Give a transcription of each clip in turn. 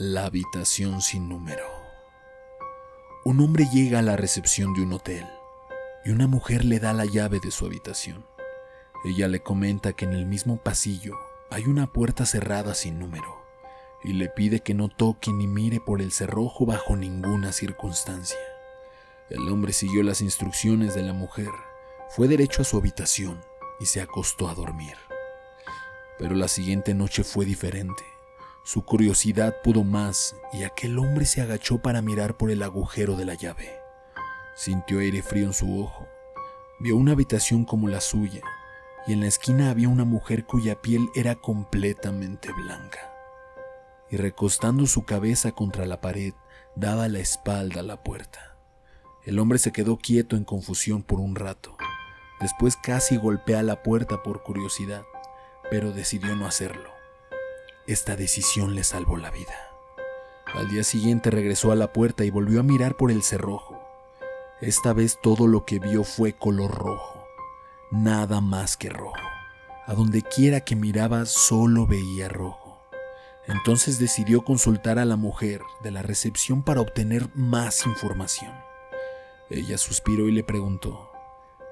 La habitación sin número. Un hombre llega a la recepción de un hotel y una mujer le da la llave de su habitación. Ella le comenta que en el mismo pasillo hay una puerta cerrada sin número y le pide que no toque ni mire por el cerrojo bajo ninguna circunstancia. El hombre siguió las instrucciones de la mujer, fue derecho a su habitación y se acostó a dormir. Pero la siguiente noche fue diferente. Su curiosidad pudo más y aquel hombre se agachó para mirar por el agujero de la llave. Sintió aire frío en su ojo. Vio una habitación como la suya y en la esquina había una mujer cuya piel era completamente blanca. Y recostando su cabeza contra la pared, daba la espalda a la puerta. El hombre se quedó quieto en confusión por un rato. Después casi golpea la puerta por curiosidad, pero decidió no hacerlo. Esta decisión le salvó la vida. Al día siguiente regresó a la puerta y volvió a mirar por el cerrojo. Esta vez todo lo que vio fue color rojo, nada más que rojo. A donde quiera que miraba solo veía rojo. Entonces decidió consultar a la mujer de la recepción para obtener más información. Ella suspiró y le preguntó,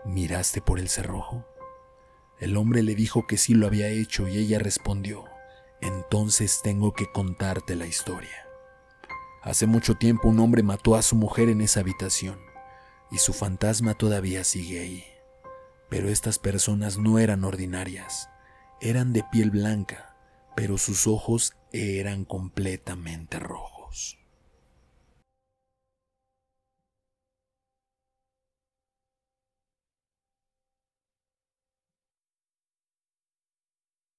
¿miraste por el cerrojo? El hombre le dijo que sí lo había hecho y ella respondió, entonces tengo que contarte la historia. Hace mucho tiempo un hombre mató a su mujer en esa habitación y su fantasma todavía sigue ahí. Pero estas personas no eran ordinarias, eran de piel blanca, pero sus ojos eran completamente rojos.